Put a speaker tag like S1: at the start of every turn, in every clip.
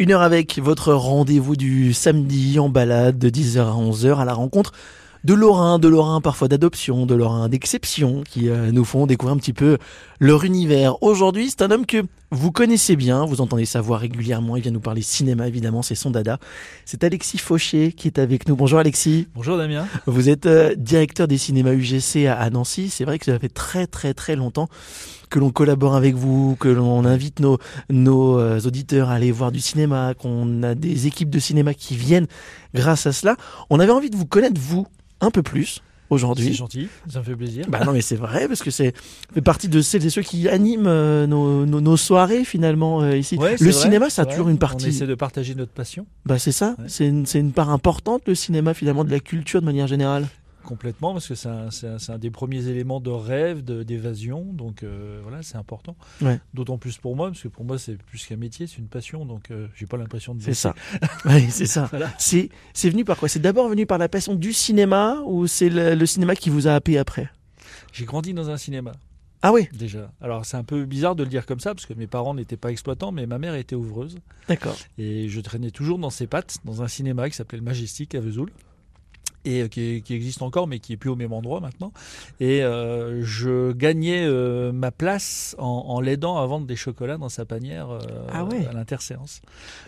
S1: Une heure avec votre rendez-vous du samedi en balade de 10h à 11h à la rencontre de Lorrains, de Lorrains parfois d'adoption, de Lorrains d'exception, qui euh, nous font découvrir un petit peu leur univers. Aujourd'hui, c'est un homme que vous connaissez bien, vous entendez sa voix régulièrement, il vient nous parler cinéma évidemment, c'est son dada. C'est Alexis Fauché qui est avec nous. Bonjour Alexis.
S2: Bonjour Damien.
S1: Vous êtes euh, directeur des cinémas UGC à, à Nancy. C'est vrai que ça fait très très très longtemps que l'on collabore avec vous, que l'on invite nos, nos euh, auditeurs à aller voir du cinéma, qu'on a des équipes de cinéma qui viennent grâce à cela. On avait envie de vous connaître, vous, un peu plus aujourd'hui.
S2: C'est gentil, ça me fait plaisir.
S1: Bah non mais c'est vrai parce que c'est fait partie de celles et ceux qui animent euh, nos, nos, nos, soirées finalement euh, ici.
S2: Ouais,
S1: le
S2: vrai,
S1: cinéma ça a
S2: vrai.
S1: toujours une partie.
S2: On essaie de partager notre passion.
S1: Bah c'est ça,
S2: Ouais.
S1: c'est une, c'est une part importante le cinéma finalement de la culture de manière générale.
S2: Complètement, parce que c'est un, des premiers éléments de rêve, d'évasion, donc euh, voilà, c'est important.
S1: Ouais.
S2: D'autant plus pour moi, parce que pour moi c'est plus qu'un métier, c'est une passion, donc euh, j'ai pas l'impression de
S1: C'est ça. oui, c'est ça.
S2: Voilà.
S1: C'est venu par quoi? C'est d'abord venu par la passion du cinéma ou c'est le, le cinéma qui vous a happé après?
S2: J'ai grandi dans un cinéma
S1: Ah oui,
S2: déjà. Alors c'est un peu bizarre de le dire comme ça, parce que mes parents n'étaient pas exploitants, mais ma mère était ouvreuse,
S1: d'accord.
S2: et je traînais toujours dans ses pattes, dans un cinéma qui s'appelait le Majestic à Vesoul. Et euh, qui, qui existe encore mais qui est plus au même endroit maintenant et euh, je gagnais euh, ma place en, en l'aidant à vendre des chocolats dans sa panière euh,
S1: Ah ouais.
S2: à l'interséance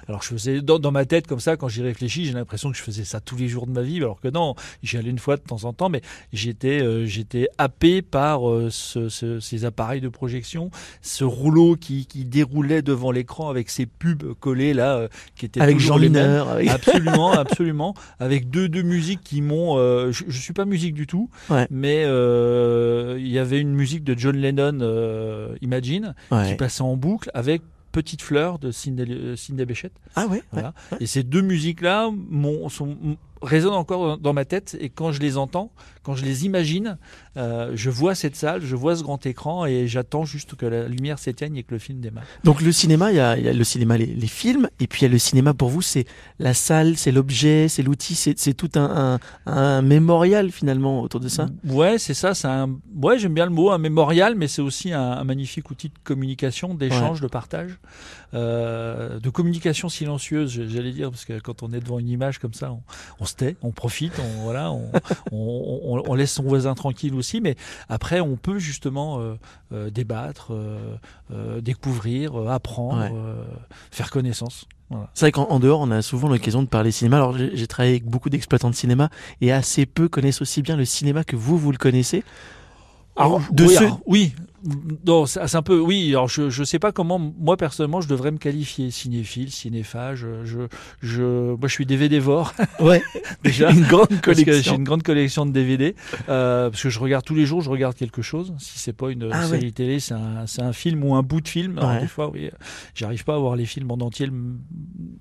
S2: alors je faisais dans, dans ma tête comme ça quand j'y réfléchis j'ai l'impression que je faisais ça tous les jours de ma vie alors que non j'y allais une fois de temps en temps mais j'étais j'étais happé par ce- ce- ces appareils de projection ce rouleau qui, qui déroulait devant l'écran avec ces pubs collées là qui étaient
S1: Avec Jean. Mineur. avec-
S2: Absolument, absolument. Avec deux, deux musiques qui m'ont. euh, je, je suis pas musique du tout,
S1: Ouais.
S2: mais euh, il y avait une musique de John Lennon, euh, Imagine, qui passait en boucle avec Petite fleur de euh, Sidney Bechet.
S1: Ah ouais, ouais.
S2: Voilà. Et ces deux musiques-là m'ont- sont- m- résonnent encore dans ma tête. Et quand je les entends, quand je les imagine, euh, je vois cette salle, je vois ce grand écran et j'attends juste que la lumière s'éteigne et que le film démarre.
S1: Donc le cinéma, il y a, il y a le cinéma, les, les films, et puis il y a le cinéma pour vous, c'est la salle, c'est l'objet, c'est l'outil, c'est tout un, un, un mémorial finalement autour de ça?
S2: Ouais, c'est ça. C'est un. Ouais, j'aime bien le mot, un mémorial, mais c'est aussi un, un magnifique outil de communication, d'échange, de partage, euh, de communication silencieuse, j'allais dire, parce que quand on est devant une image comme ça, on, on se tait, on profite, on voilà, on, on, on- on laisse son voisin tranquille aussi, mais après, on peut justement euh, euh, débattre, euh, découvrir, apprendre,
S1: Ouais.
S2: faire connaissance. Voilà.
S1: C'est vrai qu'en en dehors, on a souvent l'occasion de parler cinéma. Alors j'ai j'ai travaillé avec beaucoup d'exploitants de cinéma, et assez peu connaissent aussi bien le cinéma que vous, vous le connaissez.
S2: Alors,
S1: de
S2: oui,
S1: ceux-
S2: alors, oui. Non, c'est un peu. Oui, alors je je sais pas comment moi personnellement je devrais me qualifier cinéphile, cinéphage. Je je moi je suis DVD-vore
S1: Ouais,
S2: déjà.
S1: une grande
S2: que j'ai
S1: collection.
S2: une grande collection de DVD euh, parce que je regarde tous les jours, je regarde quelque chose. Si c'est pas une
S1: Ah
S2: série télé, c'est un, film ou un bout de film. Alors,
S1: Ouais.
S2: des fois, oui, j'arrive pas à voir les films en entier le-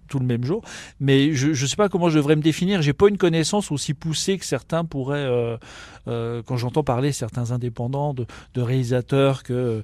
S2: tout le même jour. Mais je je sais pas comment je devrais me définir. J'ai pas une connaissance aussi poussée que certains pourraient. euh, euh, quand j'entends parler certains indépendants de, de réalisateurs que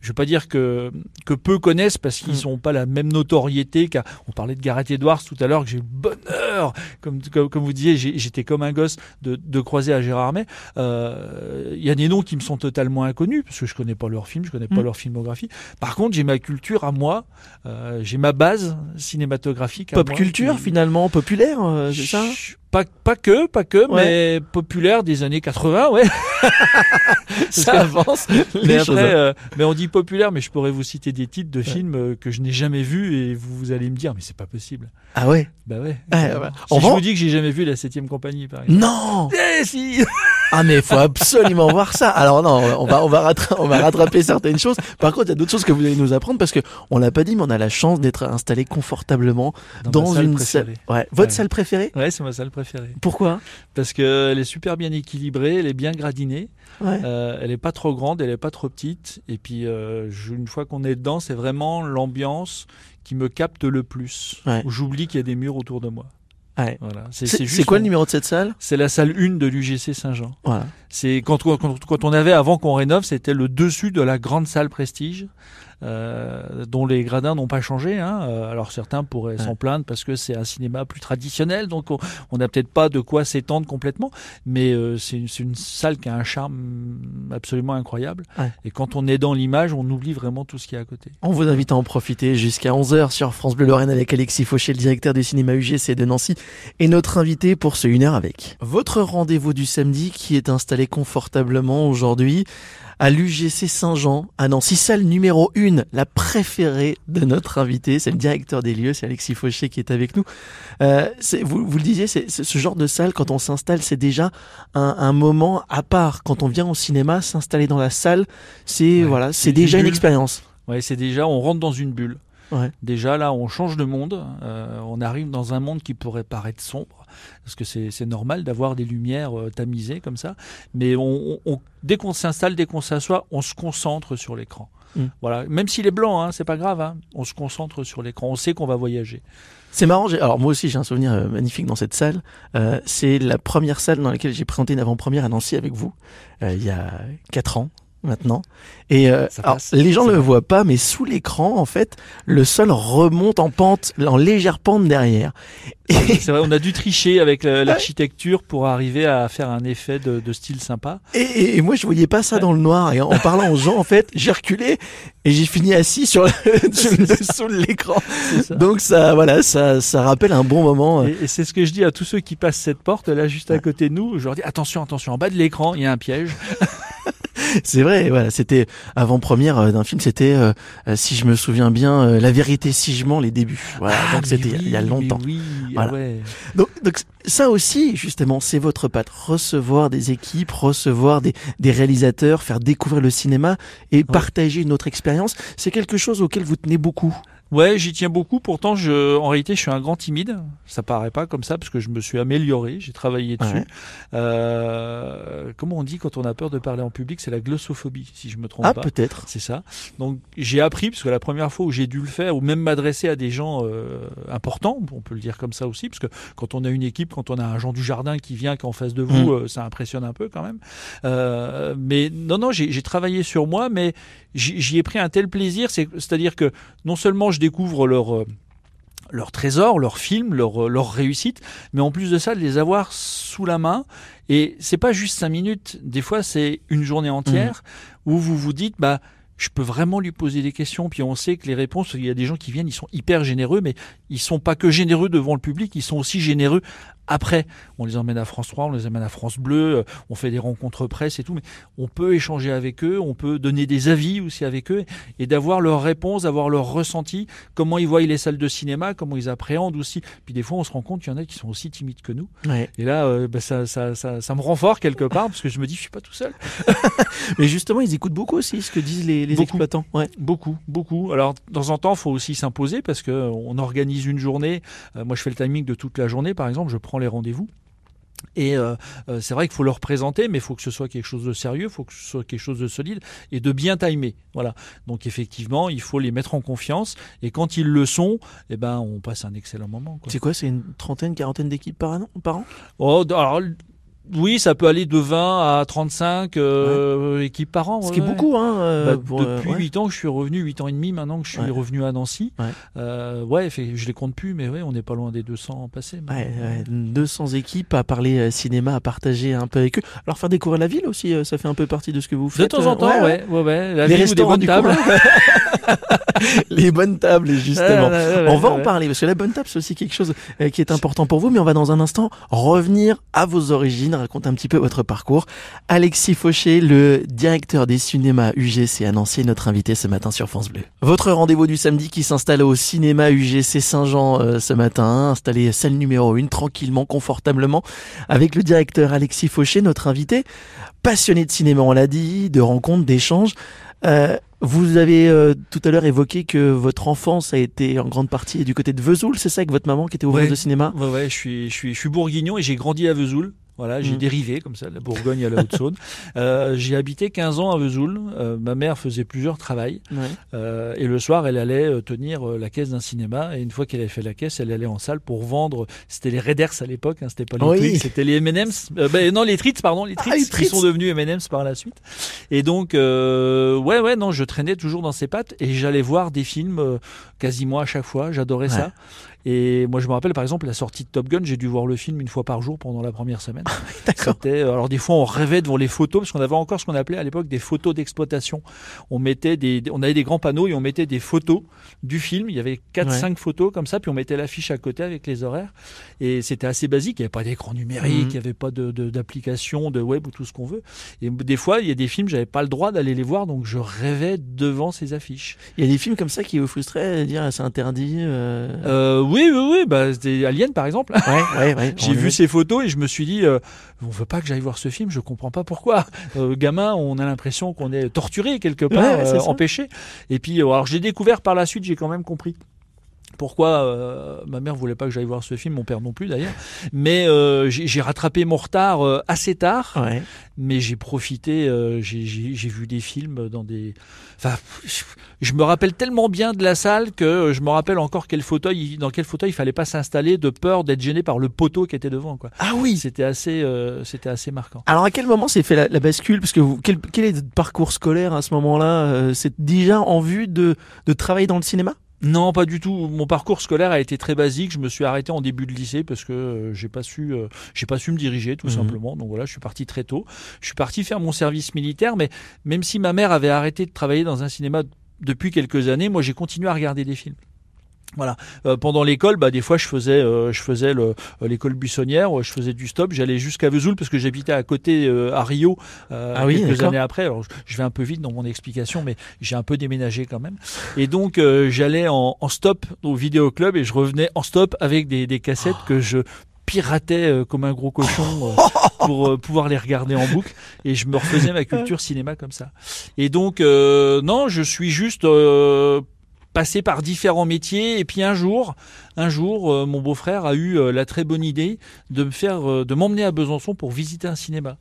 S2: je veux pas dire que que peu connaissent parce qu'ils
S1: Mm.
S2: sont pas la même notoriété qu'à on parlait de Gareth Edwards tout à l'heure que j'ai eu le bonheur comme comme, comme vous disiez j'étais comme un gosse de, de croiser à Gérard Euh, il y a des noms qui me sont totalement inconnus parce que je connais pas leurs films je connais pas
S1: Mm.
S2: leur filmographie par contre j'ai ma culture à moi euh, j'ai ma base cinématographique à
S1: Pop
S2: moi
S1: culture
S2: qui-
S1: finalement, populaire, euh, c'est ça?
S2: Chut, pas, pas que, pas que, mais populaire des années 80, ouais.
S1: Ça avance.
S2: mais après, euh, mais on dit populaire, mais je pourrais vous citer des titres de films euh, que je n'ai jamais vus et vous, vous allez me dire, mais c'est pas possible.
S1: Ah ouais?
S2: Bah ouais.
S1: Ouais.
S2: Si
S1: On
S2: je vous dis que j'ai jamais vu la septième compagnie, par exemple.
S1: Non
S2: Eh si
S1: Ah mais il faut absolument voir ça. Alors non, on va on va rattra- on va rattraper certaines choses. Par contre, il y a d'autres choses que vous allez nous apprendre parce que on l'a pas dit, mais on a la chance d'être installé confortablement dans,
S2: salle
S1: une
S2: préférée.
S1: salle. Ouais, votre
S2: Ouais.
S1: salle préférée?
S2: Ouais, c'est ma salle préférée.
S1: Pourquoi?
S2: Parce qu'elle est super bien équilibrée, elle est bien gradinée.
S1: Ouais.
S2: Euh, elle est pas trop grande, elle est pas trop petite. Et puis, euh, une fois qu'on est dedans, c'est vraiment l'ambiance qui me capte le plus.
S1: Ouais.
S2: Où j'oublie qu'il y a des murs autour de moi.
S1: Ouais.
S2: Voilà.
S1: C'est quoi le numéro de cette salle?
S2: C'est la salle 1 de l'UGC Saint-Jean.
S1: Voilà.
S2: C'est quand, quand, quand on avait avant qu'on rénove, c'était le dessus de la grande salle Prestige. euh, dont les gradins n'ont pas changé. Hein. Euh, alors certains pourraient s'en plaindre parce que c'est un cinéma plus traditionnel, donc on n'a peut-être pas de quoi s'étendre complètement, mais euh, c'est une, une, salle qui a un charme absolument incroyable. Et quand on est dans l'image, on oublie vraiment tout ce qui est à côté.
S1: On vous invite à en profiter jusqu'à 11h sur France Bleu Lorraine avec Alexis Fauché, le directeur du cinéma UGC de Nancy, et notre invité pour ce 1 heure avec. Votre rendez-vous du samedi qui est installé confortablement aujourd'hui à l'UGC Saint-Jean à Nancy, salle numéro 1, la préférée de notre invité, c'est le directeur des lieux, c'est Alexis Fauché qui est avec nous. Euh, vous, vous le disiez, c'est ce genre de salle, quand on s'installe, c'est déjà un, un, moment à part. Quand on vient au cinéma, s'installer dans la salle, c'est voilà, c'est déjà une, une expérience.
S2: Ouais, c'est déjà, on rentre dans une bulle. Ouais. Déjà là, on change de monde. Euh, on arrive dans un monde qui pourrait paraître sombre, parce que c'est normal d'avoir des lumières euh, tamisées comme ça. Mais on, on, dès qu'on s'installe, dès qu'on s'assoit, on se concentre sur l'écran. Mm. Voilà, même s'il est blanc, hein, c'est pas grave. Hein, on se concentre sur l'écran. On sait qu'on va voyager.
S1: C'est marrant. Alors moi aussi, j'ai un souvenir euh, magnifique dans cette salle. Euh, c'est la première salle dans laquelle j'ai présenté une avant-première à Nancy avec vous euh, il y a quatre ans maintenant. Et euh, alors, les gens ne le voient pas, mais sous l'écran, en fait, le sol remonte en pente, en légère pente derrière.
S2: C'est vrai, on a dû tricher avec l'architecture pour arriver à faire un effet de, de style sympa.
S1: Et, et, moi, je voyais pas ça dans le noir. Et en, en parlant aux gens, en fait, j'ai reculé et j'ai fini assis sur le, dessous de l'écran. Donc ça, voilà, ça, ça rappelle un bon moment.
S2: Et, et c'est ce que je dis à tous ceux qui passent cette porte là, juste à côté de nous. Je leur dis attention, attention, en bas de l'écran, il y a un piège.
S1: C'est vrai, voilà, c'était avant-première d'un film, c'était, euh, si je me souviens bien, euh, La vérité si je mens, les débuts. Voilà,
S2: ah,
S1: donc c'était
S2: oui,
S1: il y a longtemps.
S2: Oui,
S1: voilà.
S2: ouais.
S1: donc, donc ça aussi, justement, c'est votre patte. Recevoir des équipes, recevoir des, des réalisateurs, faire découvrir le cinéma et ouais. partager une autre expérience, c'est quelque chose auquel vous tenez beaucoup.
S2: Ouais, j'y tiens beaucoup. Pourtant, je, en réalité, je suis un grand timide. Ça paraît pas comme ça parce que je me suis amélioré. J'ai travaillé dessus.
S1: Ouais.
S2: Euh, comment on dit quand on a peur de parler en public C'est la glossophobie, si je me trompe
S1: ah,
S2: pas.
S1: peut-être.
S2: C'est ça. Donc, j'ai appris parce que la première fois où j'ai dû le faire, ou même m'adresser à des gens euh, importants, on peut le dire comme ça aussi, parce que quand on a une équipe, quand on a un Jean du Jardin qui vient, qui est en face de vous,
S1: Mm.
S2: euh, ça impressionne un peu quand même. Euh, mais non, non, j'ai travaillé sur moi, mais j'y ai pris un tel plaisir, c'est-à-dire que non seulement je découvre leur euh, leur trésor, leur film, leur, leur réussite, mais en plus de ça, de les avoir sous la main. Et c'est pas juste cinq minutes, des fois c'est une journée entière mmh. où vous vous dites, bah, je peux vraiment lui poser des questions, puis on sait que les réponses, il y a des gens qui viennent, ils sont hyper généreux, mais ils sont pas que généreux devant le public, ils sont aussi généreux après. On les emmène à France 3, on les emmène à France Bleu, on fait des rencontres presse et tout, mais on peut échanger avec eux, on peut donner des avis aussi avec eux, et d'avoir leurs réponses, d'avoir leur ressenti, comment ils voient les salles de cinéma, comment ils appréhendent aussi. Puis des fois, on se rend compte qu'il y en a qui sont aussi timides que nous.
S1: Ouais.
S2: Et là, euh, bah, ça, ça, ça, ça, me rend fort quelque part, parce que je me dis, je suis pas tout seul.
S1: mais justement, ils écoutent beaucoup aussi ce que disent les, les
S2: beaucoup,
S1: exploitants. Ouais.
S2: Beaucoup, beaucoup. Alors, de temps en temps, il faut aussi s'imposer, parce que on organise une journée. Euh, moi, je fais le timing de toute la journée, par exemple, je prends les rendez-vous. Et euh, euh, c'est vrai qu'il faut leur présenter, mais il faut que ce soit quelque chose de sérieux, il faut que ce soit quelque chose de solide et de bien timé. Voilà. Donc effectivement, il faut les mettre en confiance. Et quand ils le sont, eh ben, on passe un excellent moment.
S1: C'est quoi? C'est une trentaine, quarantaine d'équipes par an, par an?
S2: Oh, alors, oui, ça peut aller de 20 à 35 euh, ouais. équipes par an.
S1: Ce ouais, qui est beaucoup, hein.
S2: Euh, bah, pour, depuis ouais. 8 ans que je suis revenu, 8 ans et demi maintenant que je suis revenu à Nancy.
S1: Ouais,
S2: euh, fait, je les compte plus, mais ouais, on n'est pas loin des 200 passés.
S1: Ouais, 200 équipes à parler euh, cinéma, à partager un peu avec eux. Alors faire découvrir la ville aussi, euh, ça fait un peu partie de ce que vous faites.
S2: De temps en temps, ouais, ouais. La
S1: les
S2: ville
S1: restaurants
S2: ou des bonnes tables.
S1: les bonnes tables, justement. on va en parler parce que la bonne table, c'est aussi quelque chose euh, qui est important pour vous, mais on va dans un instant revenir à vos origines, raconter un petit peu votre parcours. Alexis Fauché, le directeur des cinémas UGC à Nancy, notre invité ce matin sur France Bleu. Votre rendez-vous du samedi qui s'installe au cinéma UGC Saint-Jean euh, ce matin, installé salle numéro 1, tranquillement, confortablement, avec le directeur Alexis Fauché, notre invité, passionné de cinéma, on l'a dit, de rencontres, d'échanges. Euh, vous avez euh, tout à l'heure évoqué que votre enfance a été en grande partie du côté de Vesoul, c'est ça, avec votre maman qui était ouvreuse
S2: ouais,
S1: de cinéma?
S2: Ouais, ouais, je suis, je suis, je suis bourguignon et j'ai grandi à Vesoul Voilà, j'ai
S1: Mhm.
S2: dérivé comme ça, de la Bourgogne à la Haute-Saône. Euh, j'ai habité 15 ans à Vesoul. Euh, ma mère faisait plusieurs travails.
S1: Ouais.
S2: Euh, et le soir, elle allait euh, tenir euh, la caisse d'un cinéma. Et une fois qu'elle avait fait la caisse, elle allait en salle pour vendre. C'était les Raiders à l'époque, hein, c'était pas les
S1: Oui.
S2: Twix, c'était les M&M's. Ben, non, les Tritz, pardon, les Tritz,
S1: Ah, les
S2: qui sont devenus M&M's par la suite. Et donc, euh, ouais, ouais, non, je traînais toujours dans ses pattes et j'allais voir des films quasiment à chaque fois. J'adorais
S1: Ouais.
S2: ça. Et moi, je me rappelle, par exemple, la sortie de Top Gun, j'ai dû voir le film une fois par jour pendant la première semaine. C'était, euh, alors des fois, on rêvait devant les photos, parce qu'on avait encore ce qu'on appelait à l'époque des photos d'exploitation. On mettait des, on avait des grands panneaux et on mettait des photos du film. Il y avait quatre,
S1: Ouais.
S2: cinq photos comme ça, puis on mettait l'affiche à côté avec les horaires. Et c'était assez basique. Il n'y avait pas d'écran numérique,
S1: Mhm.
S2: il n'y avait pas de, de- d'application, de web ou tout ce qu'on veut. Et des fois, il y a des films, j'avais pas le droit d'aller les voir, donc je rêvais devant ces affiches.
S1: Il y a des films comme ça qui vous frustraient, dire ah, c'est interdit. euh,
S2: Euh, oui, oui, oui, bah, c'était Alien par exemple.
S1: Ouais, ouais, ouais.
S2: J'ai vu ces photos et je me suis dit, euh, on veut pas que j'aille voir ce film, je comprends pas pourquoi. Euh, gamin, on a l'impression qu'on est torturé quelque part, euh, empêché. Et puis, euh, alors j'ai découvert par la suite, j'ai quand même compris. Pourquoi euh, ma mère voulait pas que j'aille voir ce film, mon père non plus d'ailleurs. Mais euh, j'ai rattrapé mon retard euh, assez tard,
S1: Ouais.
S2: mais j'ai profité. j'ai- vu des films dans des. Enfin, je- me rappelle tellement bien de la salle que je me rappelle encore quel fauteuil, dans quel fauteuil il fallait pas s'installer de peur d'être gêné par le poteau qui était devant. Quoi.
S1: Ah oui.
S2: C'était assez, c'était assez marquant.
S1: Alors à quel moment s'est fait la, la bascule? Parce que vous, quel, quel est votre parcours scolaire à ce moment-là C'est déjà en vue de, de travailler dans le cinéma?
S2: Non, pas du tout. Mon parcours scolaire a été très basique. Je me suis arrêté en début de lycée parce que euh, j'ai pas su, euh, j'ai pas su me diriger tout
S1: Mhm.
S2: simplement. Donc voilà, je suis parti très tôt. Je suis parti faire mon service militaire, mais même si ma mère avait arrêté de travailler dans un cinéma depuis quelques années, moi j'ai continué à regarder des films. Voilà. Euh, pendant l'école, bah, des fois, je faisais, euh, je faisais le- euh, l'école buissonnière, où je faisais du stop. J'allais jusqu'à Vesoul parce que j'habitais à côté euh, à Rio euh,
S1: Ah oui,
S2: quelques années après. Alors, je- vais un peu vite dans mon explication, mais j'ai un peu déménagé quand même. Et donc, euh, j'allais en, en stop au vidéoclub et je revenais en stop avec des, des cassettes que je piratais euh, comme un gros cochon euh, pour euh, pouvoir les regarder en boucle et je me refaisais ma culture cinéma comme ça. Et donc euh, non, je suis juste euh, passé par différents métiers et puis un jour, un jour, euh, mon beau-frère a eu euh, la très bonne idée de me faire, euh, de m'emmener à Besançon pour visiter un cinéma.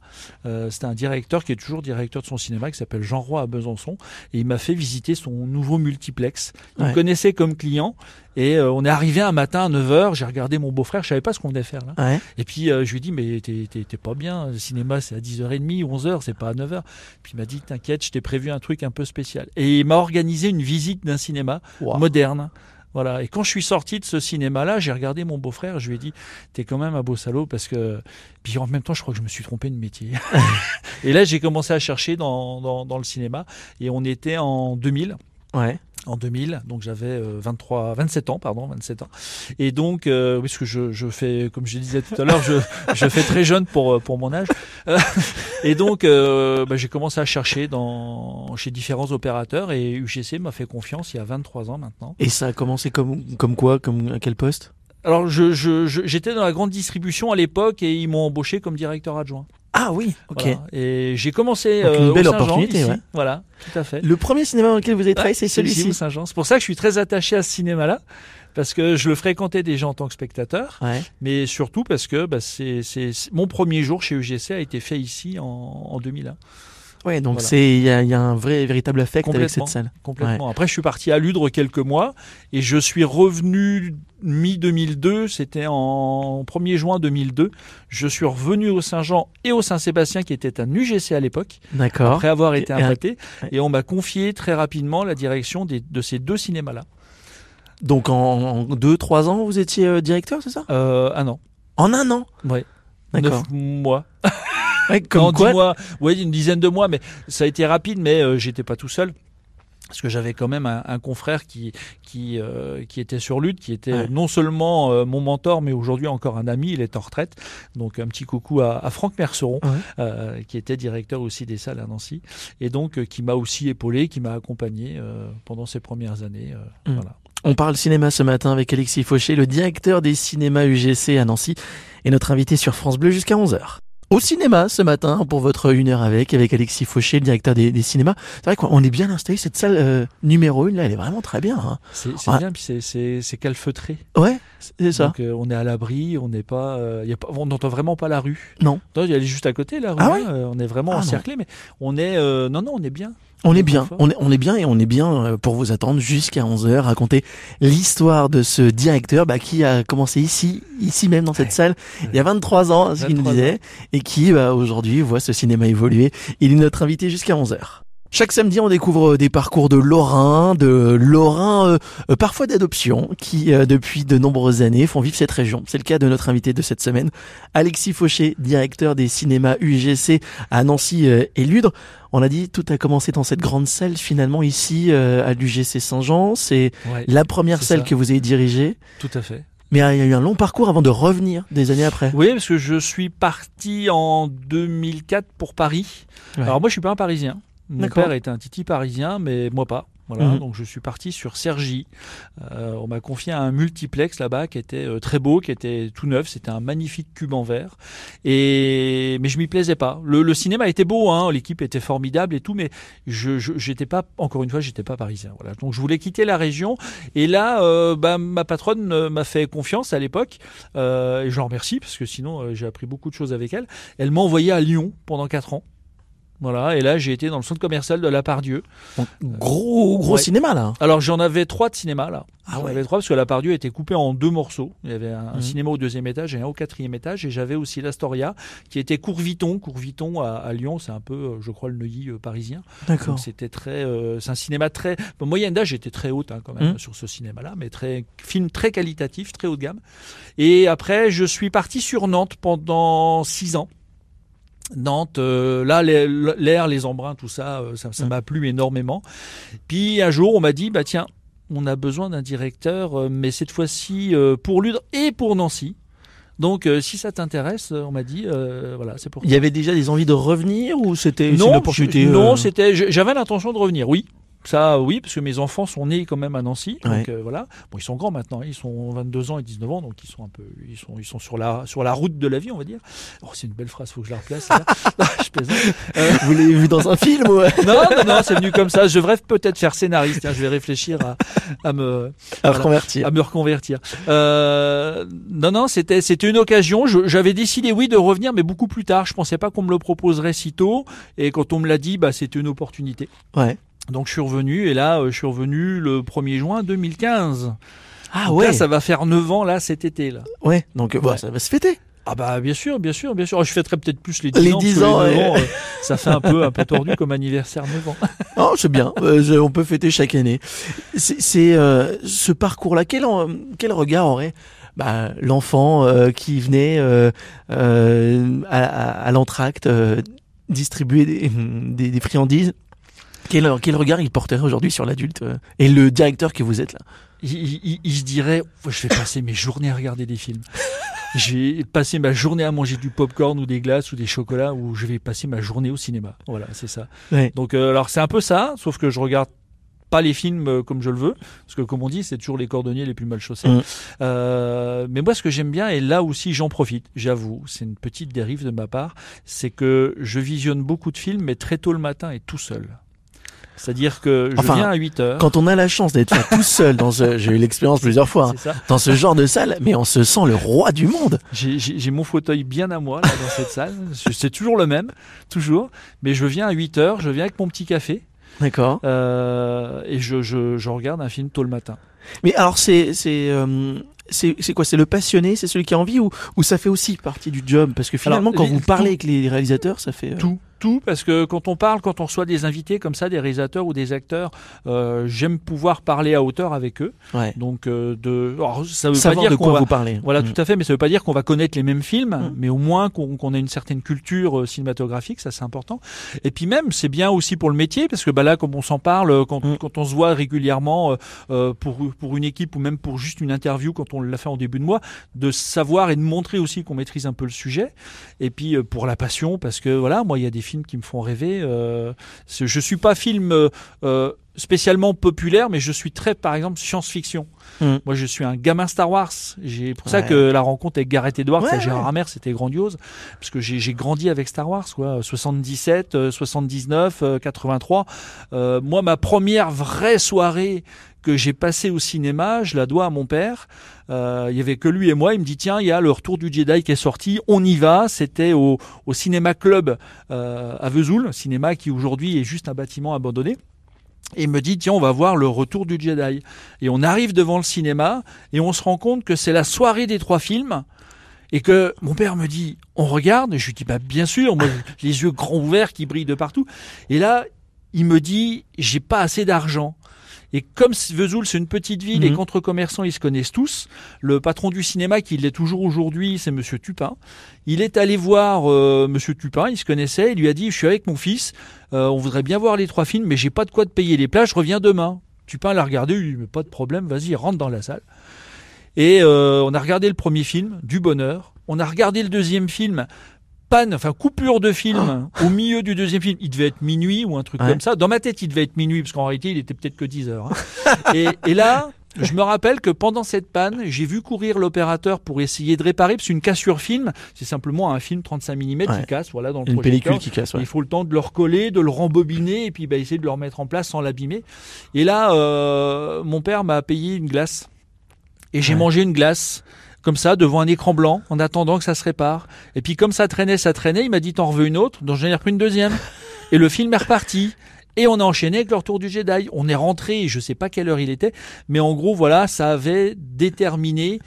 S2: C'était un directeur qui est toujours directeur de son cinéma qui s'appelle Jean Roy à Besançon et il m'a fait visiter son nouveau multiplex. Il
S1: Ouais.
S2: me connaissait comme client et on est arrivé un matin à 9h, j'ai regardé mon beau-frère, je savais pas ce qu'on venait faire là.
S1: Ouais.
S2: Et puis je lui ai dit mais t'es pas bien, le cinéma c'est à 10h30, 11h, c'est pas à 9h. Puis il m'a dit t'inquiète, je t'ai prévu un truc un peu spécial. Et il m'a organisé une visite d'un cinéma
S1: Wow.
S2: moderne. Voilà. Et quand je suis sorti de ce cinéma-là, j'ai regardé mon beau-frère, je lui ai dit t'es quand même un beau salaud parce que puis en même temps je crois que je me suis trompé de métier. et là j'ai commencé à chercher dans, dans, dans le cinéma et on était en 2000
S1: Ouais.
S2: En 2000, donc j'avais euh, 23, 27 ans, pardon, 27 ans. Et donc, euh, puisque je, je fais, comme je disais tout à l'heure, je, je fais très jeune pour, euh, pour mon âge. Euh, et donc, euh, bah, j'ai commencé à chercher dans, chez différents opérateurs et UGC m'a fait confiance il y a 23 ans maintenant.
S1: Et ça a commencé comme, comme quoi Comme à quel poste?
S2: Alors, je, je, je- j'étais dans la grande distribution à l'époque et ils m'ont embauché comme directeur adjoint.
S1: Ah oui, ok.
S2: Voilà. Et j'ai commencé
S1: Donc, une
S2: euh, au
S1: belle
S2: Saint-Jean,
S1: opportunité,
S2: ici.
S1: ouais.
S2: Voilà, tout à fait.
S1: Le premier cinéma dans lequel vous avez travaillé, c'est
S2: Celui-ci, Saint-Jean. C'est pour ça que je suis très attaché à ce cinéma-là, parce que je le fréquentais déjà en tant que spectateur,
S1: Ouais.
S2: mais surtout parce que bah, c'est, c'est- c'est- mon premier jour chez UGC a été fait ici en, en 2001.
S1: Ouais, donc
S2: Voilà.
S1: c'est il y a, il y a un vrai véritable affect avec cette salle.
S2: Complètement. Après, je suis parti à Ludre quelques mois et je suis revenu mi-2002, c'était en 1er juin 2002. Je suis revenu au Saint-Jean et au Saint-Sébastien qui était un UGC à l'époque,
S1: D'accord.
S2: après avoir été
S1: et
S2: impacté, et on m'a confié très rapidement la direction des- de ces deux cinémas-là.
S1: Donc en, en deux, trois ans, vous étiez euh, directeur, c'est ça?
S2: Euh, un an.
S1: En un an?
S2: Ouais.
S1: D'accord.
S2: Neuf mois.
S1: Ouais, comme quoi.
S2: mois. Ouais, une dizaine de mois, mais ça a été rapide, mais euh, j'étais pas tout seul. Parce que j'avais quand même un, un confrère qui qui euh, qui était sur lutte, qui était
S1: Ouais.
S2: non seulement euh, mon mentor, mais aujourd'hui encore un ami. Il est en retraite, donc un petit coucou à, à Franck Merceron,
S1: Ouais.
S2: euh, qui était directeur aussi des salles à Nancy, et donc euh, qui m'a aussi épaulé, qui m'a accompagné euh, pendant ces premières années. euh,
S1: Mm.
S2: Voilà.
S1: On parle cinéma ce matin avec Alexis Fauché, le directeur des cinémas UGC à Nancy, et notre invité sur France Bleu jusqu'à 11h. Au cinéma ce matin pour votre une heure avec, avec Alexis Fauché, le directeur des, des cinémas. C'est vrai qu'on est bien installé, cette salle euh, numéro une là, elle est vraiment très bien. hein.
S2: C'est
S1: Ouais.
S2: bien, puis c'est- calfeutré.
S1: Ouais, C'est ça.
S2: Donc euh, on est à l'abri, on n'est pas, euh, y a pas, on n'entend vraiment pas la rue.
S1: Non.
S2: Non, Elle est juste à côté la rue.
S1: Ah
S2: hein,
S1: ouais
S2: euh, on est vraiment
S1: Ah
S2: encerclé, mais on est, non non, on est bien.
S1: On est bien, on est, on est bien et on est bien euh, pour vous attendre jusqu'à 11h, raconter l'histoire de ce directeur bah, qui a commencé ici, ici même dans cette
S2: Ouais.
S1: salle, il y a 23 ans, ce qu'il nous
S2: 23
S1: disait, et qui bah, aujourd'hui voit ce cinéma évoluer. Il est notre invité jusqu'à 11h. Chaque samedi, on découvre euh, des parcours de Lorrains, de Lorrains euh, euh, parfois d'adoption, qui euh, depuis de nombreuses années font vivre cette région. C'est le cas de notre invité de cette semaine, Alexis Fauché, directeur des cinémas UGC à Nancy euh, et Ludre. On a dit tout a commencé dans cette grande salle finalement ici euh, à l'UGC Saint-Jean. C'est
S2: Ouais,
S1: la première salle
S2: ça.
S1: que vous avez dirigée,
S2: tout à fait.
S1: mais il y a eu un long parcours avant de revenir des années après.
S2: Oui, parce que je suis parti en 2004 pour Paris.
S1: Ouais.
S2: Alors moi, je suis pas un Parisien. Mon père était un titi parisien, mais moi pas. Voilà,
S1: Mhm.
S2: donc je suis parti sur Cergy. Euh, on m'a confié un multiplex là-bas qui était euh, très beau, qui était tout neuf. C'était un magnifique cube en verre. Et mais je m'y plaisais pas. Le, le cinéma était beau, hein, l'équipe était formidable et tout, mais je je- j'étais pas encore une fois, j'étais pas parisien. Voilà, donc je voulais quitter la région. Et là, euh, bah, ma patronne euh, m'a fait confiance à l'époque, euh, et je l'en remercie parce que sinon euh, j'ai appris beaucoup de choses avec elle. Elle m'a envoyé à Lyon pendant quatre ans. Voilà, et là j'ai été dans le centre commercial de la Pardieu.
S1: Donc, gros gros
S2: Ouais.
S1: cinéma là.
S2: Alors j'en avais trois de cinéma là.
S1: Ah
S2: J'en
S1: ouais.
S2: avais trois parce que la Pardieu était coupée en deux morceaux. Il y avait un,
S1: Mhm.
S2: cinéma au deuxième étage et un au quatrième étage. Et j'avais aussi l'Astoria qui était Courviton. Courviton à, à Lyon, c'est un peu, euh, je crois, le Neuilly euh, parisien.
S1: D'accord.
S2: Donc c'était très, euh, c'est un cinéma très, bon, moyenne d'âge était très haute hein, quand même
S1: Mhm.
S2: sur ce cinéma-là, mais très film très qualitatif, très haut de gamme. Et après, je suis parti sur Nantes pendant six ans. Nantes, euh, là, l'air, les embruns, tout ça, euh, ça
S1: Mhm.
S2: m'a plu énormément. Puis un jour, on m'a dit, bah tiens, on a besoin d'un directeur, euh, mais cette fois-ci pour Ludre et pour Nancy. Donc, si ça t'intéresse, on m'a dit, voilà, c'est pour
S1: Il y avait déjà des envies de revenir ou c'était
S2: non,
S1: une opportunité
S2: non, c'était, j'avais l'intention de revenir, oui. Ça, oui, parce que mes enfants sont nés quand même à Nancy, donc
S1: Ouais.
S2: euh, voilà. Bon, ils sont grands maintenant, ils sont 22 ans et 19 ans, donc ils sont un peu, ils sont, ils sont sur la, sur la route de la vie, on va dire. Oh, c'est une belle phrase, faut que je la replace. Non, je plaisante. Euh,
S1: Vous l'avez vu dans un film
S2: non, non, non, c'est venu comme ça. Je devrais peut-être faire scénariste. Je vais réfléchir à, à me,
S1: à
S2: Voilà.
S1: reconvertir
S2: à me reconvertir. Euh, non, non, c'était c'était une occasion. J'avais décidé, oui, de revenir, mais beaucoup plus tard. Je pensais pas qu'on me le proposerait si tôt. Et quand on me l'a dit, bah, c'était une opportunité.
S1: Ouais.
S2: Donc je suis revenu, et là, euh, je suis revenu le 1er juin 2015.
S1: Ah
S2: Donc
S1: ouais.
S2: Là, ça va faire 9 ans, là, cet été, là.
S1: Ouais. Donc euh, bah,
S2: Ouais.
S1: ça va se fêter.
S2: Ah bah bien sûr, bien sûr, bien sûr. Je fêterai peut-être plus les 10
S1: Les
S2: ans. parce
S1: 10
S2: que
S1: ans,
S2: les 9
S1: ouais.
S2: ans, euh, ça fait un peu, un peu tordu comme anniversaire 9 ans.
S1: Oh, c'est bien. Euh, je- on peut fêter chaque année. C'est c'est, euh, ce parcours-là. Quel, quel regard aurait bah, l'enfant euh, qui venait euh, euh, à, à- à l'entracte euh, distribuer des, des, des friandises quel, quel regard il porterait aujourd'hui sur l'adulte euh, et le directeur que vous êtes là?
S2: Il, il- il se dirait je vais passer mes journées à regarder des films. Je vais passer ma journée à manger du popcorn ou des glaces ou des chocolats ou je vais passer ma journée au cinéma. Voilà, c'est ça. Donc euh, alors c'est un peu ça, sauf que je regarde pas les films euh, comme je le veux, parce que comme on dit, c'est toujours les cordonniers les plus mal chaussés.
S1: Mm.
S2: Euh, mais moi, ce que j'aime bien, et là aussi j'en profite, j'avoue, c'est une petite dérive de ma part, c'est que je visionne beaucoup de films, mais très tôt le matin et tout seul. C'est-à-dire que je
S1: Enfin,
S2: viens à 8 heures.
S1: Quand on a la chance d'être là tout seul dans ce, j'ai eu l'expérience plusieurs fois, hein, dans ce genre de salle, mais on se sent le roi du monde.
S2: J'ai- mon fauteuil bien à moi là, dans cette salle. C'est toujours le même, toujours. Mais je viens à 8 heures, je viens avec mon petit café
S1: D'accord.
S2: euh, et je, je, je regarde un film tôt le matin.
S1: Mais alors c'est c'est euh, c'est quoi? C'est le passionné, c'est celui qui a envie ou ou ça fait aussi partie du job? Parce que finalement,
S2: Alors,
S1: quand
S2: les-
S1: vous parlez
S2: tout-
S1: avec les réalisateurs, ça fait euh,
S2: Tout, tout, parce que quand on parle, quand on reçoit des invités comme ça, des réalisateurs ou des acteurs, euh, j'aime pouvoir parler à hauteur avec eux.
S1: ouais.
S2: Donc, euh, de, alors, ça veut
S1: savoir
S2: pas
S1: de
S2: dire qu'on
S1: quoi
S2: va,
S1: vous parlez.
S2: Voilà,
S1: Mm.
S2: tout à fait, mais ça veut pas dire qu'on va connaître les mêmes films,
S1: Mm.
S2: mais au moins qu'on qu'on ait une certaine culture euh, cinématographique, ça c'est important. Et puis même, c'est bien aussi pour le métier, parce que bah là, comme on s'en parle, euh, quand,
S1: Mm.
S2: quand on se voit régulièrement euh, euh, pour, pour une équipe ou même pour juste une interview, quand on l'a fait en début de mois, de savoir et de montrer aussi qu'on maîtrise un peu le sujet. Et puis euh, pour la passion, parce que voilà, moi, il y a des films qui me font rêver. Euh, je suis pas film euh, euh, spécialement populaire, mais je suis très, par exemple, science-fiction.
S1: Mm.
S2: Moi, je suis un gamin Star Wars. J'ai pour ça que la rencontre avec Gareth Edwards
S1: Ouais,
S2: et Gérard
S1: ouais.
S2: Hammer, c'était grandiose, parce que j'ai grandi avec Star Wars, quoi. 77, euh, 79, euh, 83. Euh, moi, ma première vraie soirée que j'ai passée au cinéma, je la dois à mon père. Euh, il y avait que lui et moi. Il me dit tiens, il y a le Retour du Jedi qui est sorti, on y va. C'était au, cinéma club euh, à Vesoul, cinéma qui aujourd'hui est juste un bâtiment abandonné. Et me dit, tiens, on va voir le retour du Jedi. Et on arrive devant le cinéma et on se rend compte que c'est la soirée des trois films. Et que mon père me dit, on regarde. Et je lui dis, bah, bien sûr, moi, les yeux grands ouverts qui brillent de partout. Et là, il me dit, j'ai pas assez d'argent. Et comme Vesoul, c'est une petite ville et
S1: Mhm.
S2: qu'entre commerçants, ils se connaissent tous, le patron du cinéma, qui l'est toujours aujourd'hui, c'est Monsieur Tupin. Il est allé voir euh, Monsieur Tupin, il se connaissait, il lui a dit, je suis avec mon fils, euh, on voudrait bien voir les trois films, mais j'ai pas de quoi te payer les places, je reviens demain. Tupin l'a regardé, il lui dit, mais pas de problème, vas-y, rentre dans la salle. Et euh, on a regardé le premier film, du bonheur. On a regardé le deuxième film, panne, enfin coupure de film au milieu du deuxième film. Il devait être minuit ou un truc
S1: Ouais.
S2: comme ça. Dans ma tête, il devait être minuit parce qu'en réalité, il était peut-être que 10 heures. hein. et, et là, je me rappelle que pendant cette panne, j'ai vu courir l'opérateur pour essayer de réparer parce qu'une cassure film, c'est simplement un film 35 mm
S1: Ouais.
S2: qui casse, voilà, dans le
S1: Une pellicule qui casse. ouais.
S2: Il faut le temps de le recoller, de le rembobiner et puis bah, essayer de le remettre en place sans l'abîmer. Et là, euh, mon père m'a payé une glace. Et j'ai
S1: Ouais.
S2: mangé une glace comme ça devant un écran blanc en attendant que ça se répare. Et puis comme ça traînait, ça traînait, il m'a dit t'en veux une autre, donc j'en ai repris une deuxième. Et le film est reparti. Et on a enchaîné avec le retour du Jedi. On est rentré, je sais pas quelle heure il était, mais en gros voilà, ça avait déterminé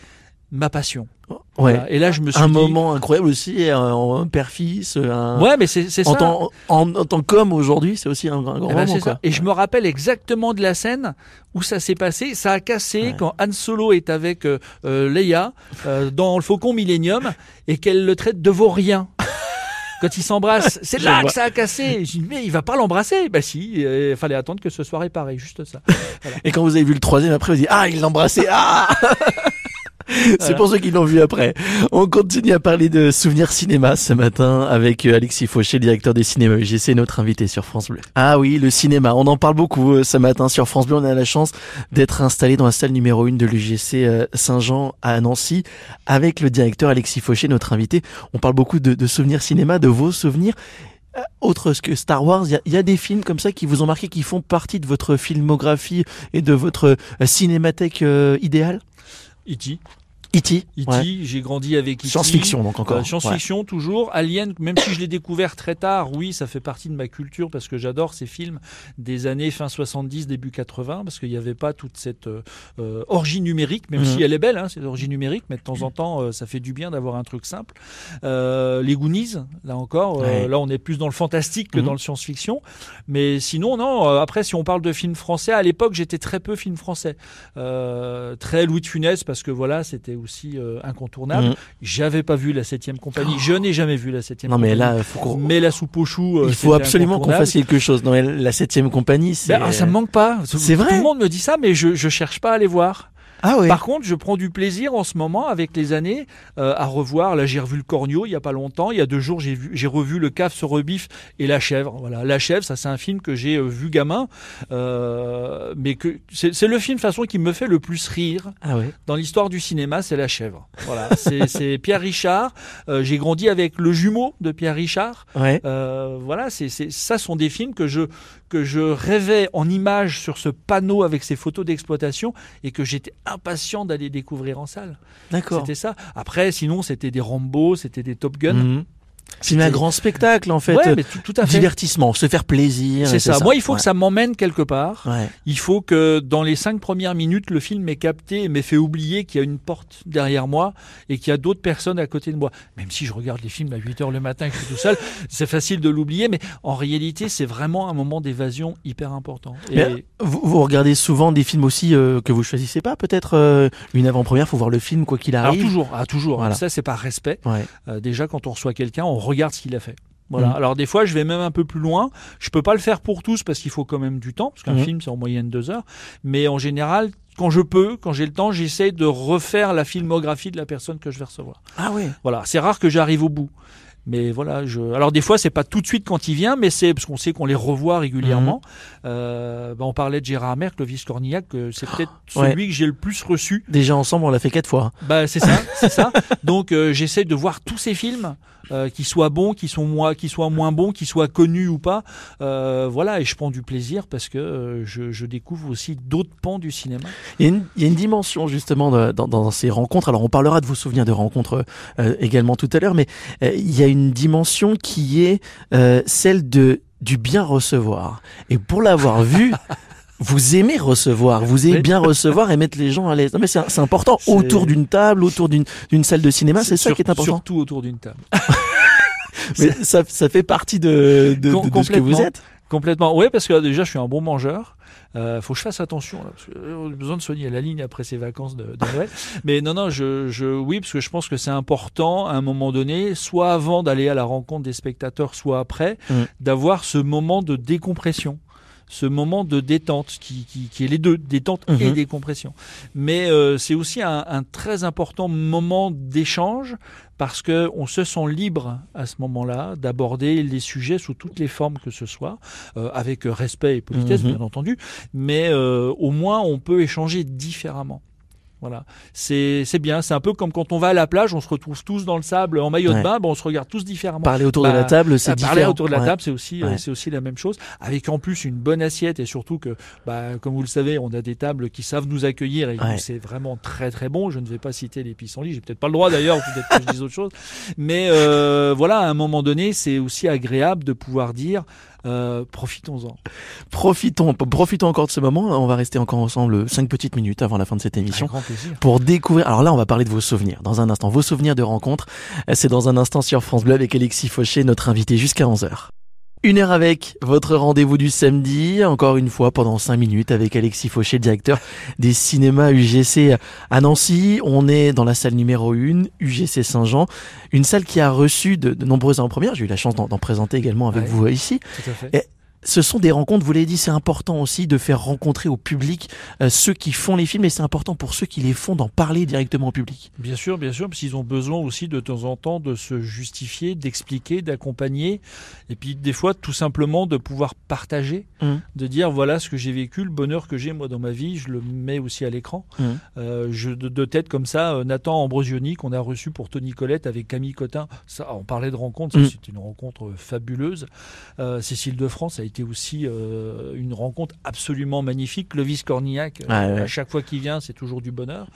S2: ma passion.
S1: Ouais.
S2: Voilà. Et là je me suis
S1: Un
S2: dit,
S1: moment incroyable aussi, un, un père-fils, un...
S2: ouais mais c'est ça.
S1: tant, en, en tant qu'homme aujourd'hui, c'est aussi un, un grand
S2: Eh ben,
S1: moment. quoi.
S2: Et je me rappelle exactement de la scène où ça s'est passé. Ça a cassé
S1: Ouais.
S2: quand Han Solo est avec euh, euh, Leia euh, dans le Faucon Millennium et qu'elle le traite de vaurien. Quand ils s'embrassent, c'est là que ça a cassé. Je dis, mais il va pas l'embrasser. Bah si, il fallait attendre que ce soit réparé, juste ça.
S1: Et quand vous avez vu le troisième après, vous dites ah il l'embrassait ah. C'est
S2: Voilà.
S1: pour ceux qui l'ont vu après. On continue à parler de souvenirs cinéma ce matin avec euh, Alexis Fauché, le directeur des cinémas UGC, notre invité sur France Bleu. Ah oui, le cinéma, on en parle beaucoup euh, ce matin sur France Bleu. On a la chance d'être installé dans la salle numéro 1 de l'UGC euh, Saint-Jean à Nancy avec le directeur Alexis Fauché, notre invité. On parle beaucoup de, de souvenirs cinéma, de vos souvenirs. Autre que Star Wars, il y a- il y, a des films comme ça qui vous ont marqué, qui font partie de votre filmographie et de votre cinémathèque euh, idéale?
S2: E.T.
S1: E.T.
S2: E.T.
S1: ouais.
S2: J'ai grandi avec E.T.
S1: Science-fiction donc encore.
S2: Euh, Science-fiction toujours. Alien, même si je l'ai découvert très tard, oui, ça fait partie de ma culture parce que j'adore ces films des années fin 70, début 80, parce qu'il n'y avait pas toute cette euh, euh, orgie numérique, même
S1: Mhm.
S2: si elle est belle, hein, cette orgie numérique, mais de temps en temps, euh, ça fait du bien d'avoir un truc simple. Euh, les Goonies, là encore,
S1: Ouais.
S2: là on est plus dans le fantastique que
S1: Mhm.
S2: dans le science-fiction. Mais sinon, non, euh, après, si on parle de films français, à l'époque, j'étais très peu film français. Euh, très Louis de Funès, parce que voilà, c'était aussi euh, incontournable.
S1: Mhm.
S2: J'avais pas vu la septième compagnie. Je n'ai jamais vu la septième
S1: Non mais
S2: compagnie.
S1: là, faut qu'on-
S2: Mais la soupe aux choux. euh,
S1: il faut absolument qu'on fasse quelque chose. Non, la septième compagnie, c'est.
S2: Ben, ah, ça me manque pas.
S1: C'est
S2: Tout
S1: vrai
S2: le monde me dit ça, mais je, je cherche pas à les voir.
S1: Ah.
S2: Par contre, je prends du plaisir en ce moment, avec les années, euh, à revoir. Là, j'ai revu le Cornio il y a pas longtemps. Il y a deux jours, j'ai vu, j'ai revu le Caf se rebiffe et La Chèvre. Voilà, La Chèvre, ça c'est un film que j'ai euh, vu gamin, euh, mais que c'est c'est le film de façon qui me fait le plus rire
S1: Ah
S2: dans l'histoire du cinéma, c'est La Chèvre. Voilà, c'est c'est Pierre Richard. Euh, j'ai grandi avec le jumeau de Pierre Richard.
S1: Ouais.
S2: Euh, voilà, c'est c'est- ça sont des films que je que je rêvais en images sur ce panneau avec ces photos d'exploitation et que j'étais impatient d'aller découvrir en salle.
S1: D'accord.
S2: C'était ça. Après, sinon, c'était des Rambo, c'était des Top Gun.
S1: Mhm. C'est un grand spectacle en fait.
S2: Ouais, mais tout, tout à fait.
S1: Divertissement, se faire plaisir.
S2: C'est ça. Moi, il faut
S1: Ouais.
S2: que ça m'emmène quelque part.
S1: Ouais.
S2: Il faut que dans les cinq premières minutes, le film m'ait capté et m'ait fait oublier qu'il y a une porte derrière moi et qu'il y a d'autres personnes à côté de moi. Même si je regarde les films à 8 heures le matin et que je suis tout seul, c'est facile de l'oublier, mais en réalité, c'est vraiment un moment d'évasion hyper important. Et
S1: Mais Vous, vous regardez souvent des films aussi euh, que vous choisissez pas, peut-être euh, une avant-première, faut voir le film quoi qu'il
S2: alors
S1: arrive.
S2: toujours, ah, toujours.
S1: Voilà.
S2: Ça, c'est par respect.
S1: Ouais.
S2: Euh, déjà, quand on reçoit quelqu'un, on regarde ce qu'il a fait. Voilà.
S1: Mhm.
S2: Alors des fois, je vais même un peu plus loin. Je peux pas le faire pour tous parce qu'il faut quand même du temps, parce qu'un
S1: Mhm.
S2: film c'est en moyenne deux heures. Mais en général, quand je peux, quand j'ai le temps, j'essaie de refaire la filmographie de la personne que je vais recevoir.
S1: Ah ouais.
S2: Voilà. C'est rare que j'arrive au bout. Mais voilà, je. Alors des fois, c'est pas tout de suite quand il vient, mais c'est parce qu'on sait qu'on les revoit régulièrement.
S1: Mhm.
S2: Euh, bah, on parlait de Gérard Merck, Clovis Cornillac, que c'est peut-être
S1: Ouais.
S2: celui que j'ai le plus reçu.
S1: Déjà ensemble, on l'a fait quatre fois.
S2: Bah c'est ça, c'est ça. Donc euh, j'essaie de voir tous ces films euh, qu'ils soient bons, qu'ils soient moins, qu'ils soient moins bons, qu'ils soient connus ou pas. Euh, voilà, et je prends du plaisir parce que euh, je, je, découvre aussi d'autres pans du cinéma.
S1: Il y, a une, il y a une dimension justement de, dans, dans, ces rencontres. Alors on parlera de vos souvenirs de rencontres euh, également tout à l'heure, mais euh, il y a une dimension qui est celle de du bien recevoir. Et pour l'avoir vu, vous aimez recevoir, vous aimez bien recevoir et mettre les gens à l'aise. Non mais c'est important autour d'une table, autour d'une salle de cinéma, c'est ça qui est important.
S2: Surtout autour d'une table.
S1: mais ça, ça fait partie de, de, de, de ce que vous êtes.
S2: Complètement. Oui, parce que déjà, je suis un bon mangeur. Euh, faut que je fasse attention là, parce que j'ai besoin de soigner la ligne après ces vacances de, de Noël. Mais non, non, je, je, oui, parce que je pense que c'est important à un moment donné, soit avant d'aller à la rencontre des spectateurs, soit après, mmh. d'avoir ce moment de décompression ce moment de détente qui, qui, qui est les deux, détente mmh. et décompression. Mais euh, c'est aussi un, un, très important moment d'échange parce que on se sent libre à ce moment-là d'aborder les sujets sous toutes les formes que ce soit, euh, avec respect et politesse mmh. bien entendu, mais euh, au moins on peut échanger différemment. Voilà, c'est bien. C'est un peu comme quand on va à la plage, on se retrouve tous dans le sable en maillot ouais. de bain, bon, on se regarde tous différemment.
S1: Parler autour bah, de la table, c'est différent.
S2: Parler autour de la ouais. table, c'est aussi ouais. c'est aussi la même chose. Avec en plus une bonne assiette et surtout que, bah, comme vous le savez, on a des tables qui savent nous accueillir et c'est vraiment très très bon. Je ne vais pas citer les pissenlits, j'ai peut-être pas le droit d'ailleurs, peut-être que je dise autre chose. Mais euh, voilà, à un moment donné, c'est aussi agréable de pouvoir dire. Euh, profitons-en.
S1: Profitons, profitons encore de ce moment. On va rester encore ensemble cinq petites minutes avant la fin de cette émission pour découvrir. Alors là, on va parler de vos souvenirs dans un instant. Vos souvenirs de rencontres. C'est dans un instant sur France Bleu avec Alexis Fauché, notre invité jusqu'à 11h. Une heure avec votre rendez-vous du samedi, encore une fois pendant cinq minutes avec Alexis Fauché, directeur des cinémas UGC à Nancy. On est dans la salle numéro 1, UGC Saint-Jean, une salle qui a reçu de, de nombreuses avant-premières. J'ai eu la chance d'en présenter également avec ouais, vous ici.
S2: Tout à fait. Et
S1: ce sont des rencontres, vous l'avez dit, c'est important aussi de faire rencontrer au public euh, ceux qui font les films et c'est important pour ceux qui les font d'en parler directement au public.
S2: Bien sûr, bien sûr, parce qu'ils ont besoin aussi de temps en temps de se justifier, d'expliquer, d'accompagner et puis des fois tout simplement de pouvoir partager, mmh. de dire voilà ce que j'ai vécu, le bonheur que j'ai moi dans ma vie, je le mets aussi à l'écran. Mmh. Euh, je, de, de, tête comme ça, euh, Nathan Ambrosioni qu'on a reçu pour Tony Colette avec Camille Cotin, ça, on parlait de rencontre, mmh. c'était une rencontre fabuleuse. Euh, Cécile de France a été aussi euh, une rencontre absolument magnifique. Clovis Cornillac,
S1: ah,
S2: euh,
S1: ouais.
S2: à chaque fois qu'il vient, c'est toujours du bonheur.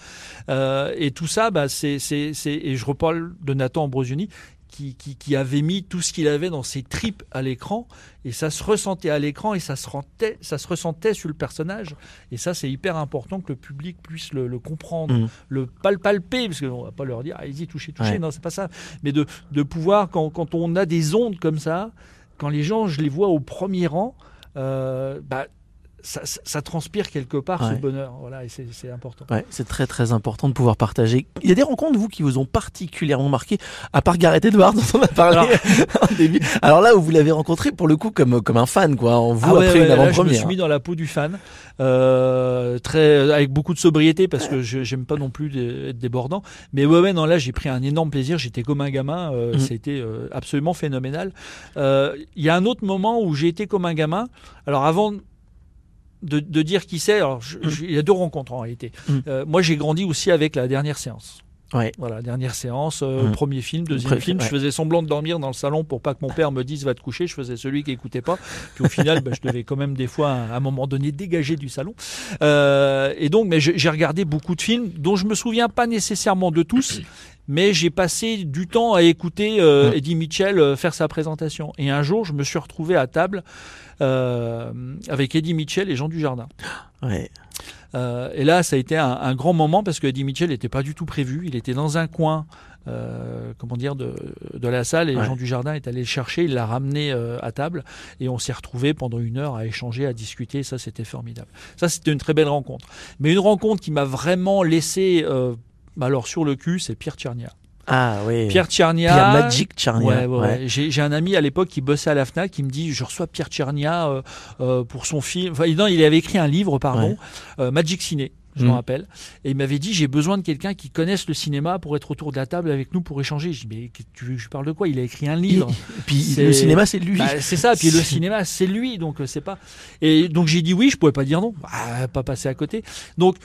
S2: Euh, et tout ça, bah, c'est, c'est, c'est, et je reparle de Nathan Ambrosioni. Qui, qui, qui, avait mis tout ce qu'il avait dans ses tripes à l'écran et ça se ressentait à l'écran et ça se, rentait, ça se ressentait sur le personnage et ça c'est hyper important que le public puisse le, le comprendre, mmh. le pal palper parce qu'on va pas leur dire allez-y touchez touchez ouais. non c'est pas ça mais de, de pouvoir quand, quand on a des ondes comme ça quand les gens, je les vois au premier rang, euh, bah, ça, ça, transpire quelque part ouais. ce bonheur. Voilà, et c'est important.
S1: Ouais, c'est très très important de pouvoir partager. Il y a des rencontres, vous, qui vous ont particulièrement marqué, à part Gareth Edwards, dont on a parlé Alors, au début. Alors là, où vous l'avez rencontré, pour le coup, comme, comme un fan, quoi, en vous,
S2: ah ouais,
S1: après une avant-première.
S2: Je me suis mis dans la peau du fan, euh, très, avec beaucoup de sobriété, parce que j'aime pas non plus être débordant. Mais ouais, ouais, non, là, j'ai pris un énorme plaisir. J'étais comme un gamin. Euh, mmh. C'était euh, absolument phénoménal. Euh, Il y a un autre moment où j'ai été comme un gamin. Alors avant de, de, dire qui c'est. Alors, je, je, il y a deux rencontres en réalité. Mm. Euh, moi, j'ai grandi aussi avec la dernière séance.
S1: Ouais.
S2: Voilà, dernière séance, euh, mmh. premier film, deuxième Pré film. Ouais. Je faisais semblant de dormir dans le salon pour pas que mon père me dise va te coucher. Je faisais celui qui écoutait pas. Puis au final, bah, je devais quand même des fois, à un moment donné, dégager du salon. Euh, et donc, mais j'ai regardé beaucoup de films dont je me souviens pas nécessairement de tous. Mais j'ai passé du temps à écouter euh, mmh. Eddie Mitchell euh, faire sa présentation. Et un jour, je me suis retrouvé à table euh, avec Eddie Mitchell et Jean Dujardin.
S1: Ouais.
S2: Euh, et là, ça a été un, un grand moment parce que Eddie Mitchell n'était pas du tout prévu. Il était dans un coin, euh, comment dire, de, de, la salle et ouais. Jean Dujardin est allé le chercher. Il l'a ramené euh, à table et on s'est retrouvé pendant une heure à échanger, à discuter. Ça, c'était formidable. Ça, c'était une très belle rencontre. Mais une rencontre qui m'a vraiment laissé, euh, alors sur le cul, c'est Pierre Tchernia.
S1: Ah oui.
S2: Pierre Tchernia.
S1: Pierre Magic Tchernia.
S2: Ouais, ouais, ouais. J'ai un ami à l'époque qui bossait à la FNAC qui me dit je reçois Pierre Tchernia euh, euh, pour son film. Enfin, non, il avait écrit un livre, pardon, euh, Magic Ciné. Je mmh. me rappelle. Et il m'avait dit j'ai besoin de quelqu'un qui connaisse le cinéma pour être autour de la table avec nous pour échanger. Je dis mais tu veux que je parle de quoi? Il a écrit un livre.
S1: Et puis le cinéma c'est lui.
S2: Bah, c'est ça. Puis le cinéma c'est lui. Donc c'est pas. Et donc j'ai dit oui. Je pouvais pas dire non. Bah, pas passer à côté. Donc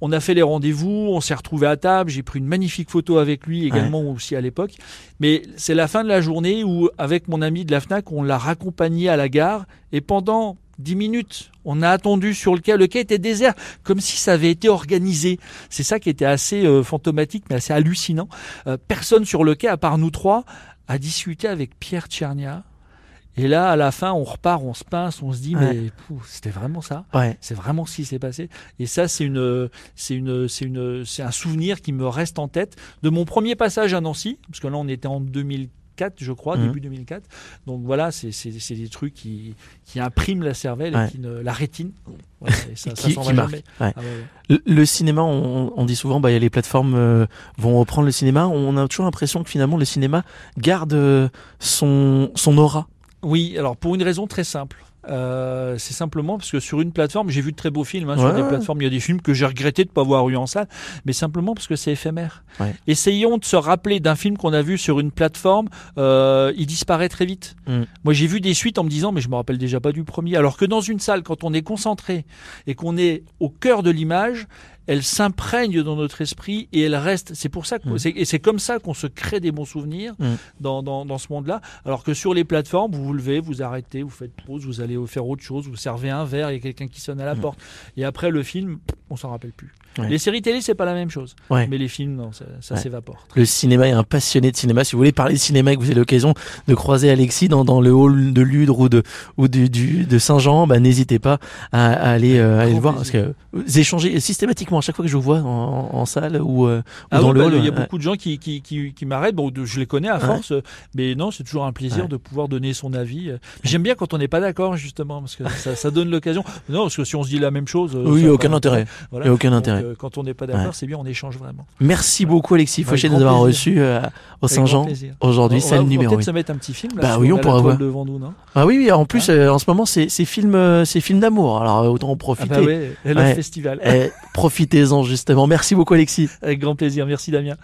S2: on a fait les rendez-vous, on s'est retrouvé à table, j'ai pris une magnifique photo avec lui également aussi à l'époque. Mais c'est la fin de la journée où, avec mon ami de la FNAC, on l'a raccompagné à la gare et pendant 10 minutes. On a attendu sur le quai. Le quai était désert, comme si ça avait été organisé. C'est ça qui était assez euh, fantomatique, mais assez hallucinant. Euh, personne sur le quai, à part nous trois, a discuté avec Pierre Tchernia. Et là, à la fin, on repart, on se pince, on se dit,
S1: Ouais.
S2: mais c'était vraiment ça?
S1: Ouais.
S2: C'est vraiment ce qui s'est passé? Et ça, c'est une, c'est une, c'est une, c'est un souvenir qui me reste en tête de mon premier passage à Nancy, parce que là, on était en 2004, je crois,
S1: Mhm.
S2: début 2004. Donc voilà, c'est, des trucs qui, qui impriment la cervelle,
S1: Ouais.
S2: et qui ne, la rétine. Et ça,
S1: qui- qui marque. Ouais.
S2: Ah ouais, ouais.
S1: Le, le cinéma, on, on dit souvent, bah, les plateformes euh, vont reprendre le cinéma. On a toujours l'impression que finalement le cinéma garde euh, son, son aura.
S2: Oui, alors pour une raison très simple. Euh, c'est simplement parce que sur une plateforme, j'ai vu de très beaux films hein, sur des plateformes. Il y a des films que j'ai regretté de ne pas avoir eu en salle, mais simplement parce que c'est éphémère.
S1: Ouais.
S2: Essayons de se rappeler d'un film qu'on a vu sur une plateforme. euh, il disparaît très vite.
S1: Mm.
S2: Moi, j'ai vu des suites en me disant, mais je me rappelle déjà pas du premier. Alors que dans une salle, quand on est concentré et qu'on est au cœur de l'image, elle s'imprègne dans notre esprit et elle reste. C'est pour ça que
S1: Mm.
S2: et c'est comme ça qu'on se crée des bons souvenirs
S1: Mm.
S2: dans, dans, dans ce monde-là. Alors que sur les plateformes, vous vous levez, vous arrêtez, vous faites pause, vous allez faire autre chose, vous servez un verre, il y a quelqu'un qui sonne à la
S1: Mm.
S2: porte. Et après le film, on s'en rappelle plus.
S1: Ouais.
S2: Les séries télé, c'est pas la même chose.
S1: Ouais.
S2: Mais les films, non, ça, s'évapore.
S1: Le cinéma est un passionné de cinéma. Si vous voulez parler de cinéma et que vous avez l'occasion de croiser Alexis dans, dans le hall de Ludre ou de, ou du, du- de Saint-Jean, bah, n'hésitez pas à, à aller, euh, aller le voir. Parce que vous échangez systématiquement à chaque fois que je vous vois en, en salle ou, euh, ou
S2: Ah
S1: dans
S2: oui,
S1: le
S2: bah,
S1: hall.
S2: il y a beaucoup de gens qui, qui, qui, qui m'arrêtent. Bon, je les connais à force, mais non, c'est toujours un plaisir de pouvoir donner son avis. J'aime bien quand on n'est pas d'accord, justement, parce que ça, ça donne l'occasion. Non, parce que si on se dit la même chose, euh,
S1: Oui, aucun
S2: pas
S1: intérêt.
S2: Voilà.
S1: Il y a aucun
S2: Donc, euh, quand on n'est pas d'accord,
S1: Ouais.
S2: c'est bien, on échange vraiment.
S1: Merci beaucoup Alexis Fauché de nous avoir reçus euh, au Saint-Jean. Aujourd'hui,
S2: On va-
S1: salle
S2: on va
S1: numéro
S2: peut-être
S1: 1.
S2: se mettre un petit film là.
S1: Bah oui, on pourra voir.
S2: devant nous, non?
S1: Ah oui, oui, en plus, euh, en ce moment, c'est c'est film, euh, c'est film d'amour. Alors, autant en
S2: Ah
S1: profiter.
S2: bah ouais, et le festival.
S1: Eh, Profitez-en, justement. Merci beaucoup Alexis.
S2: Avec grand plaisir. Merci Damien.